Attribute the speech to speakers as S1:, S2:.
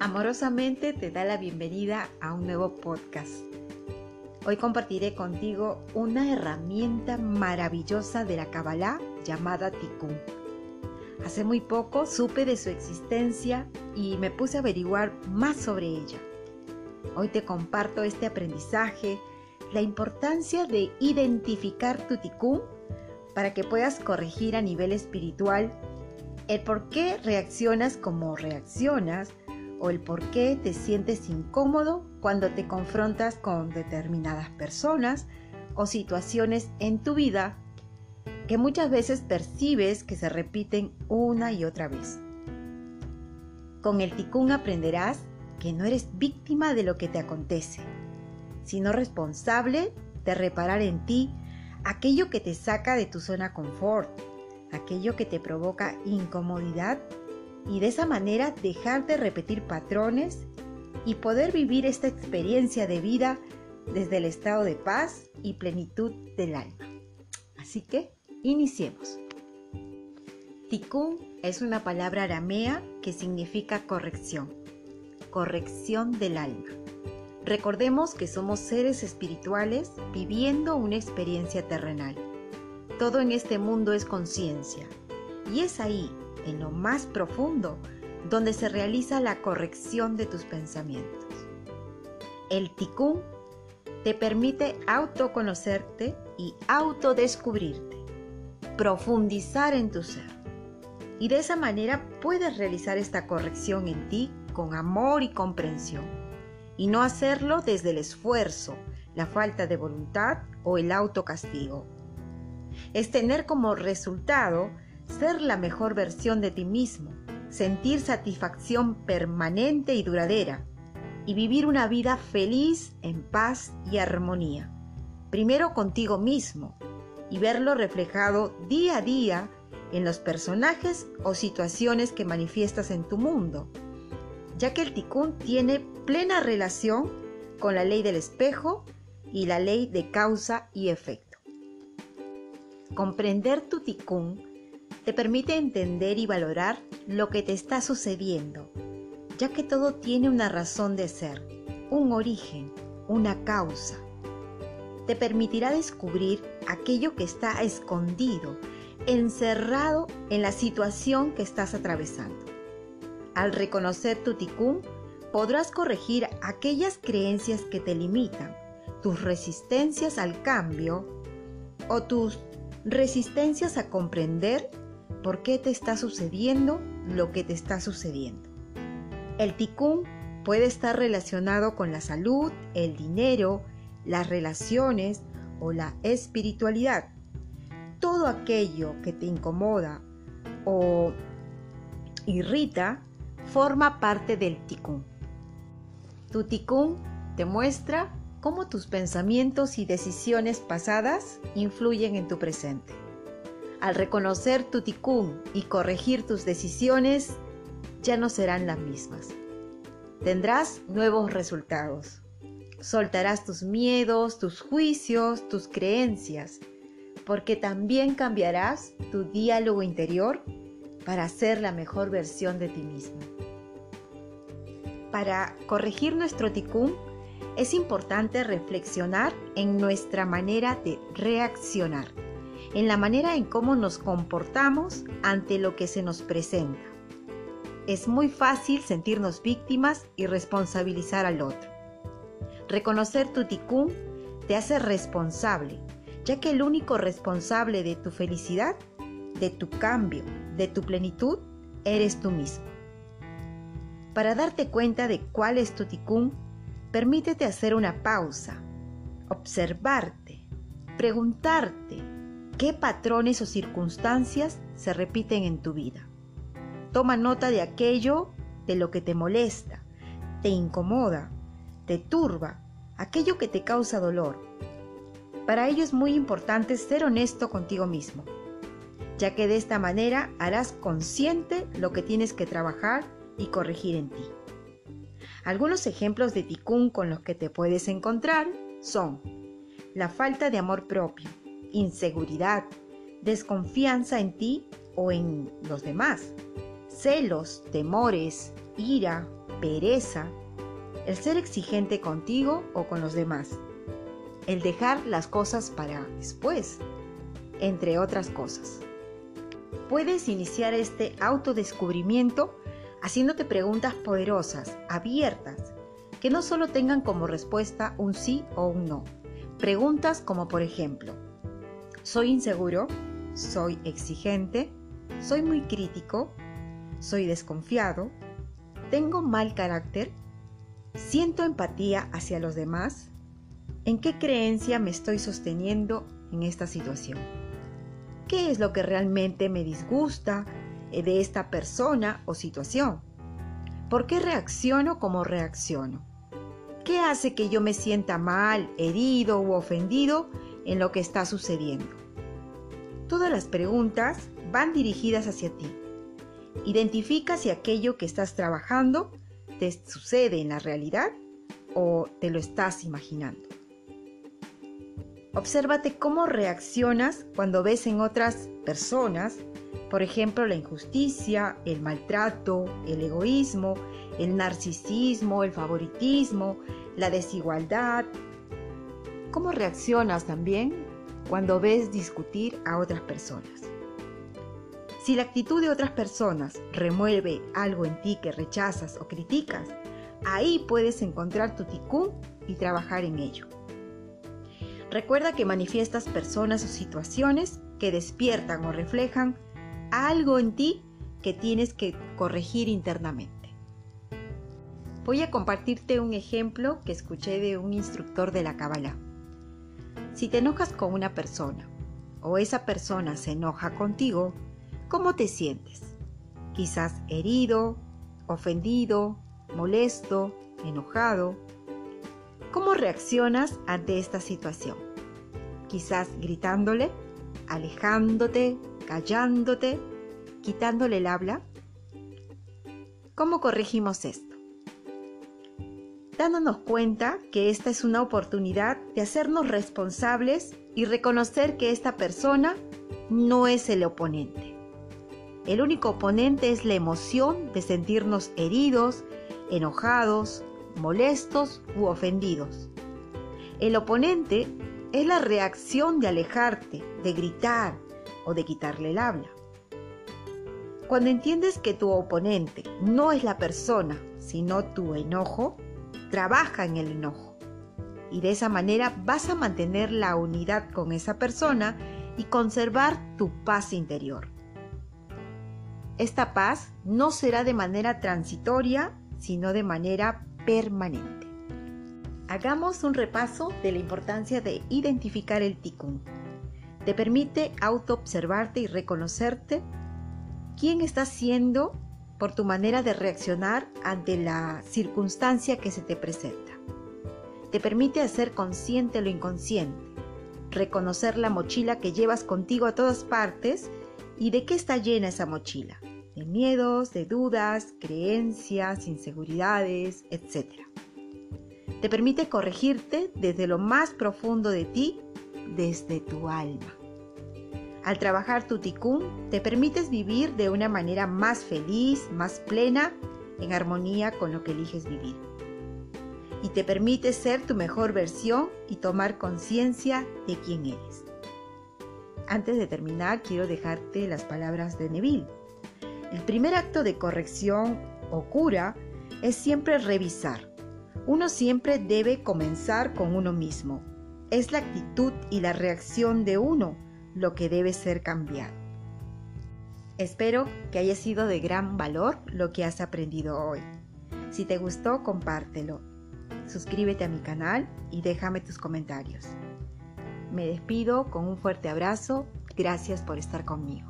S1: amorosamente te da la bienvenida a un nuevo podcast. Hoy compartiré contigo una herramienta maravillosa de la Kabbalah llamada Tikkun. Hace muy poco supe de su existencia y me puse a averiguar más sobre ella. Hoy te comparto este aprendizaje, la importancia de identificar tu Tikkun para que puedas corregir a nivel espiritual el por qué reaccionas como reaccionas o el por qué te sientes incómodo cuando te confrontas con determinadas personas o situaciones en tu vida que muchas veces percibes que se repiten una y otra vez. Con el ticún aprenderás que no eres víctima de lo que te acontece, sino responsable de reparar en ti aquello que te saca de tu zona confort, aquello que te provoca incomodidad y de esa manera dejar de repetir patrones y poder vivir esta experiencia de vida desde el estado de paz y plenitud del alma. Así que iniciemos. Tikkun es una palabra aramea que significa corrección, corrección del alma. Recordemos que somos seres espirituales viviendo una experiencia terrenal. Todo en este mundo es conciencia y es ahí en lo más profundo, donde se realiza la corrección de tus pensamientos. El tikkun te permite autoconocerte y autodescubrirte, profundizar en tu ser. Y de esa manera puedes realizar esta corrección en ti con amor y comprensión, y no hacerlo desde el esfuerzo, la falta de voluntad o el autocastigo. Es tener como resultado ser la mejor versión de ti mismo, sentir satisfacción permanente y duradera y vivir una vida feliz, en paz y armonía. Primero contigo mismo y verlo reflejado día a día en los personajes o situaciones que manifiestas en tu mundo, ya que el ticún tiene plena relación con la ley del espejo y la ley de causa y efecto. Comprender tu ticún te permite entender y valorar lo que te está sucediendo, ya que todo tiene una razón de ser, un origen, una causa. Te permitirá descubrir aquello que está escondido, encerrado en la situación que estás atravesando. Al reconocer tu ticún, podrás corregir aquellas creencias que te limitan, tus resistencias al cambio o tus resistencias a comprender por qué te está sucediendo lo que te está sucediendo. El ticún puede estar relacionado con la salud, el dinero, las relaciones o la espiritualidad. Todo aquello que te incomoda o irrita forma parte del ticún. Tu ticún te muestra cómo tus pensamientos y decisiones pasadas influyen en tu presente. Al reconocer tu ticún y corregir tus decisiones, ya no serán las mismas. Tendrás nuevos resultados. Soltarás tus miedos, tus juicios, tus creencias, porque también cambiarás tu diálogo interior para ser la mejor versión de ti mismo. Para corregir nuestro ticún, es importante reflexionar en nuestra manera de reaccionar en la manera en cómo nos comportamos ante lo que se nos presenta. Es muy fácil sentirnos víctimas y responsabilizar al otro. Reconocer tu ticún te hace responsable, ya que el único responsable de tu felicidad, de tu cambio, de tu plenitud, eres tú mismo. Para darte cuenta de cuál es tu ticún, permítete hacer una pausa, observarte, preguntarte qué patrones o circunstancias se repiten en tu vida. Toma nota de aquello de lo que te molesta, te incomoda, te turba, aquello que te causa dolor. Para ello es muy importante ser honesto contigo mismo, ya que de esta manera harás consciente lo que tienes que trabajar y corregir en ti. Algunos ejemplos de ticún con los que te puedes encontrar son la falta de amor propio, inseguridad, desconfianza en ti o en los demás, celos, temores, ira, pereza, el ser exigente contigo o con los demás, el dejar las cosas para después, entre otras cosas. Puedes iniciar este autodescubrimiento haciéndote preguntas poderosas, abiertas, que no solo tengan como respuesta un sí o un no. Preguntas como por ejemplo, ¿soy inseguro? ¿Soy exigente? ¿Soy muy crítico? ¿Soy desconfiado? ¿Tengo mal carácter? ¿Siento empatía hacia los demás? ¿En qué creencia me estoy sosteniendo en esta situación? ¿Qué es lo que realmente me disgusta de esta persona o situación? ¿Por qué reacciono como reacciono? ¿Qué hace que yo me sienta mal, herido u ofendido en lo que está sucediendo? Todas las preguntas van dirigidas hacia ti. Identifica si aquello que estás trabajando te sucede en la realidad o te lo estás imaginando. Obsérvate cómo reaccionas cuando ves en otras personas, por ejemplo, la injusticia, el maltrato, el egoísmo, el narcisismo, el favoritismo, la desigualdad. ¿Cómo reaccionas también cuando ves discutir a otras personas? Si la actitud de otras personas remueve algo en ti que rechazas o criticas, ahí puedes encontrar tu ticún y trabajar en ello. Recuerda que manifiestas personas o situaciones que despiertan o reflejan algo en ti que tienes que corregir internamente. Voy a compartirte un ejemplo que escuché de un instructor de la Kabbalah. Si te enojas con una persona o esa persona se enoja contigo, ¿Cómo te sientes? Quizás herido, ofendido, molesto, enojado. ¿Cómo reaccionas ante esta situación? Quizás gritándole, alejándote, callándote, quitándole el habla. ¿Cómo corregimos esto? Dándonos cuenta que esta es una oportunidad de hacernos responsables y reconocer que esta persona no es el oponente. El único oponente es la emoción de sentirnos heridos, enojados, molestos u ofendidos. El oponente es la reacción de alejarte, de gritar o de quitarle el habla. Cuando entiendes que tu oponente no es la persona, sino tu enojo, trabaja en el enojo. Y de esa manera vas a mantener la unidad con esa persona y conservar tu paz interior. Esta paz no será de manera transitoria, sino de manera permanente. Hagamos un repaso de la importancia de identificar el tikkun. Te permite autoobservarte y reconocerte quién estás siendo por tu manera de reaccionar ante la circunstancia que se te presenta. Te permite hacer consciente lo inconsciente, reconocer la mochila que llevas contigo a todas partes y de qué está llena esa mochila de miedos, de dudas, creencias, inseguridades, etc. Te permite corregirte desde lo más profundo de ti, desde tu alma. Al trabajar tu tikkun, te permites vivir de una manera más feliz, más plena, en armonía con lo que eliges vivir. Y te permite ser tu mejor versión y tomar conciencia de quién eres. Antes de terminar, quiero dejarte las palabras de Neville el primer acto de corrección o cura es siempre revisar. Uno siempre debe comenzar con uno mismo. Es la actitud y la reacción de uno lo que debe ser cambiado. Espero que haya sido de gran valor lo que has aprendido hoy. Si te gustó, compártelo. Suscríbete a mi canal y déjame tus comentarios. Me despido con un fuerte abrazo. Gracias por estar conmigo.